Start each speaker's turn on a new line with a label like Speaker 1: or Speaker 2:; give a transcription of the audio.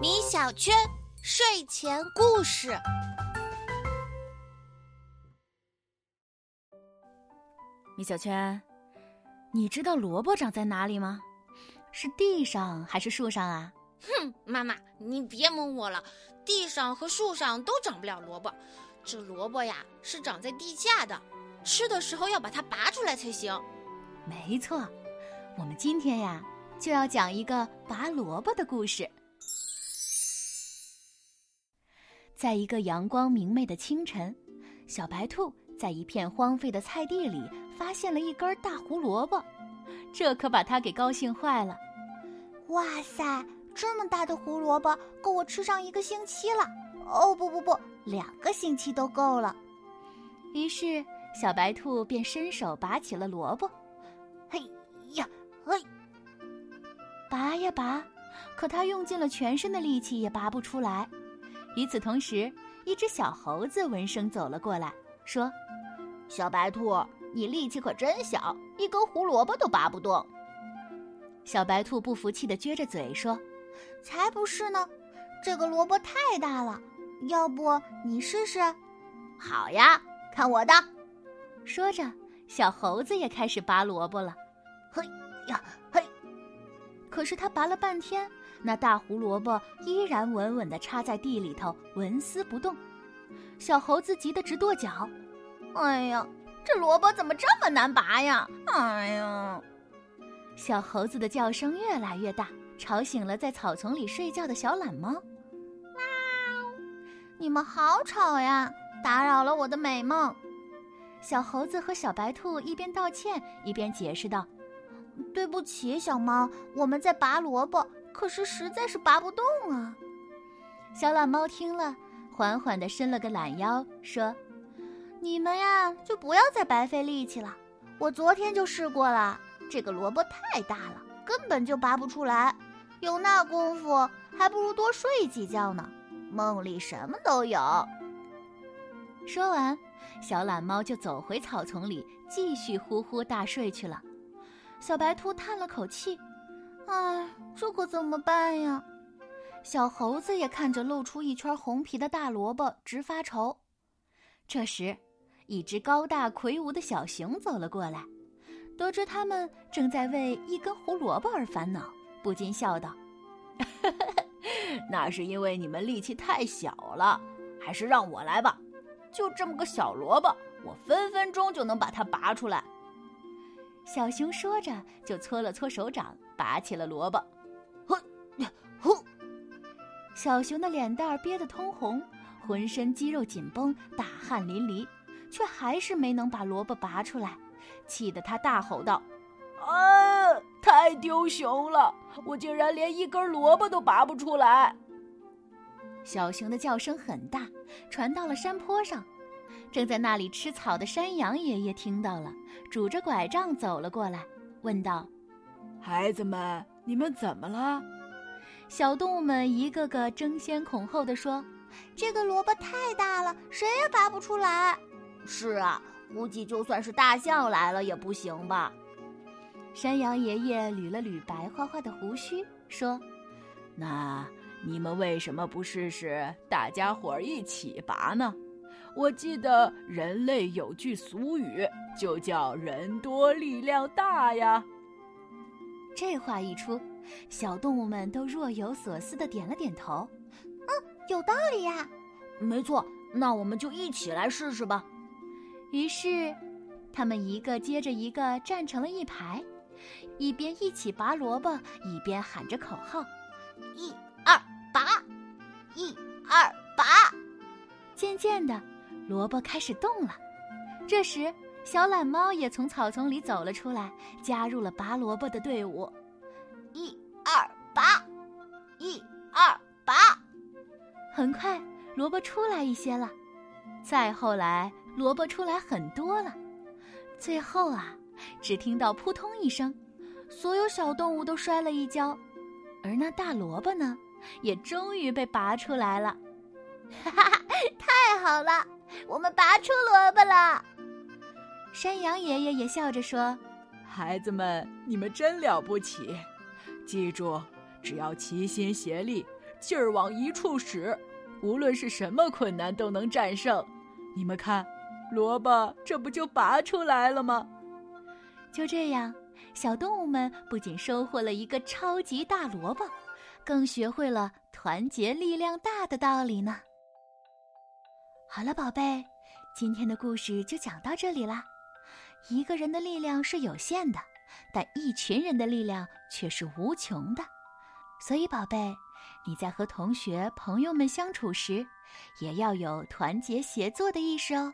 Speaker 1: 米小圈睡前故事。
Speaker 2: 米小圈，你知道萝卜长在哪里吗？是地上还是树上啊？
Speaker 1: 哼，妈妈，你别蒙我了，地上和树上都长不了萝卜。这萝卜呀，是长在地下的，吃的时候要把它拔出来才行。
Speaker 2: 没错，我们今天呀，就要讲一个拔萝卜的故事。在一个阳光明媚的清晨，小白兔在一片荒废的菜地里发现了一根大胡萝卜，这可把它给高兴坏了。
Speaker 3: 哇塞，这么大的胡萝卜够我吃上一个星期了！哦，不不不，两个星期都够了。
Speaker 2: 于是，小白兔便伸手拔起了萝卜，
Speaker 3: 嘿呀嘿，
Speaker 2: 拔呀拔，可他用尽了全身的力气也拔不出来。与此同时，一只小猴子闻声走了过来，说：“
Speaker 3: 小白兔，你力气可真小，一根胡萝卜都拔不动。”
Speaker 2: 小白兔不服气地撅着嘴说：“
Speaker 3: 才不是呢，这个萝卜太大了，要不你试试？”“
Speaker 1: 好呀，看我的！”
Speaker 2: 说着，小猴子也开始拔萝卜了。
Speaker 3: 嘿呀嘿，
Speaker 2: 可是他拔了半天。那大胡萝卜依然稳稳地插在地里头，纹丝不动。小猴子急得直跺脚：“
Speaker 3: 哎呀，这萝卜怎么这么难拔呀！”哎呀，
Speaker 2: 小猴子的叫声越来越大，吵醒了在草丛里睡觉的小懒猫。
Speaker 3: 喵！你们好吵呀，打扰了我的美梦。
Speaker 2: 小猴子和小白兔一边道歉一边解释道：“
Speaker 3: 对不起，小猫，我们在拔萝卜。”可是实在是拔不动啊！
Speaker 2: 小懒猫听了，缓缓地伸了个懒腰，说：“
Speaker 3: 你们呀，就不要再白费力气了。我昨天就试过了，这个萝卜太大了，根本就拔不出来。有那功夫，还不如多睡几觉呢，梦里什么都有。”
Speaker 2: 说完，小懒猫就走回草丛里，继续呼呼大睡去了。小白兔叹了口气。
Speaker 3: 唉，这可怎么办呀？
Speaker 2: 小猴子也看着露出一圈红皮的大萝卜，直发愁。这时，一只高大魁梧的小熊走了过来，得知他们正在为一根胡萝卜而烦恼，不禁笑道：“
Speaker 4: 那是因为你们力气太小了，还是让我来吧。就这么个小萝卜，我分分钟就能把它拔出来。”
Speaker 2: 小熊说着，就搓了搓手掌。拔起了萝卜，
Speaker 4: 呼，呼！
Speaker 2: 小熊的脸蛋憋得通红，浑身肌肉紧绷，大汗淋漓，却还是没能把萝卜拔出来，气得他大吼道：“
Speaker 4: 啊，太丢熊了！我竟然连一根萝卜都拔不出来！”
Speaker 2: 小熊的叫声很大，传到了山坡上。正在那里吃草的山羊爷爷听到了，拄着拐杖走了过来，问道。
Speaker 5: 孩子们，你们怎么了？
Speaker 2: 小动物们一个个争先恐后的说：“
Speaker 3: 这个萝卜太大了，谁也拔不出来。”“
Speaker 1: 是啊，估计就算是大象来了也不行吧。”
Speaker 2: 山羊爷爷捋了捋白花花的胡须，说：“
Speaker 5: 那你们为什么不试试大家伙儿一起拔呢？我记得人类有句俗语，就叫‘人多力量大’呀。”
Speaker 2: 这话一出，小动物们都若有所思的点了点头。
Speaker 3: 嗯，有道理呀。
Speaker 1: 没错，那我们就一起来试试吧。
Speaker 2: 于是，他们一个接着一个站成了一排，一边一起拔萝卜，一边喊着口号：“
Speaker 3: 一二拔，一二拔。”
Speaker 2: 渐渐的，萝卜开始动了。这时，小懒猫也从草丛里走了出来，加入了拔萝卜的队伍。
Speaker 3: 一二拔，一二拔。
Speaker 2: 很快，萝卜出来一些了。再后来，萝卜出来很多了。最后啊，只听到扑通一声，所有小动物都摔了一跤，而那大萝卜呢，也终于被拔出来了。
Speaker 3: 哈哈，太好了，我们拔出萝卜了。
Speaker 2: 山羊爷爷也笑着说：“
Speaker 5: 孩子们，你们真了不起！记住，只要齐心协力，劲儿往一处使，无论是什么困难都能战胜。你们看，萝卜这不就拔出来了吗？
Speaker 2: 就这样，小动物们不仅收获了一个超级大萝卜，更学会了团结力量大的道理呢。好了，宝贝，今天的故事就讲到这里啦。一个人的力量是有限的，但一群人的力量却是无穷的。所以，宝贝，你在和同学、朋友们相处时，也要有团结协作的意识哦。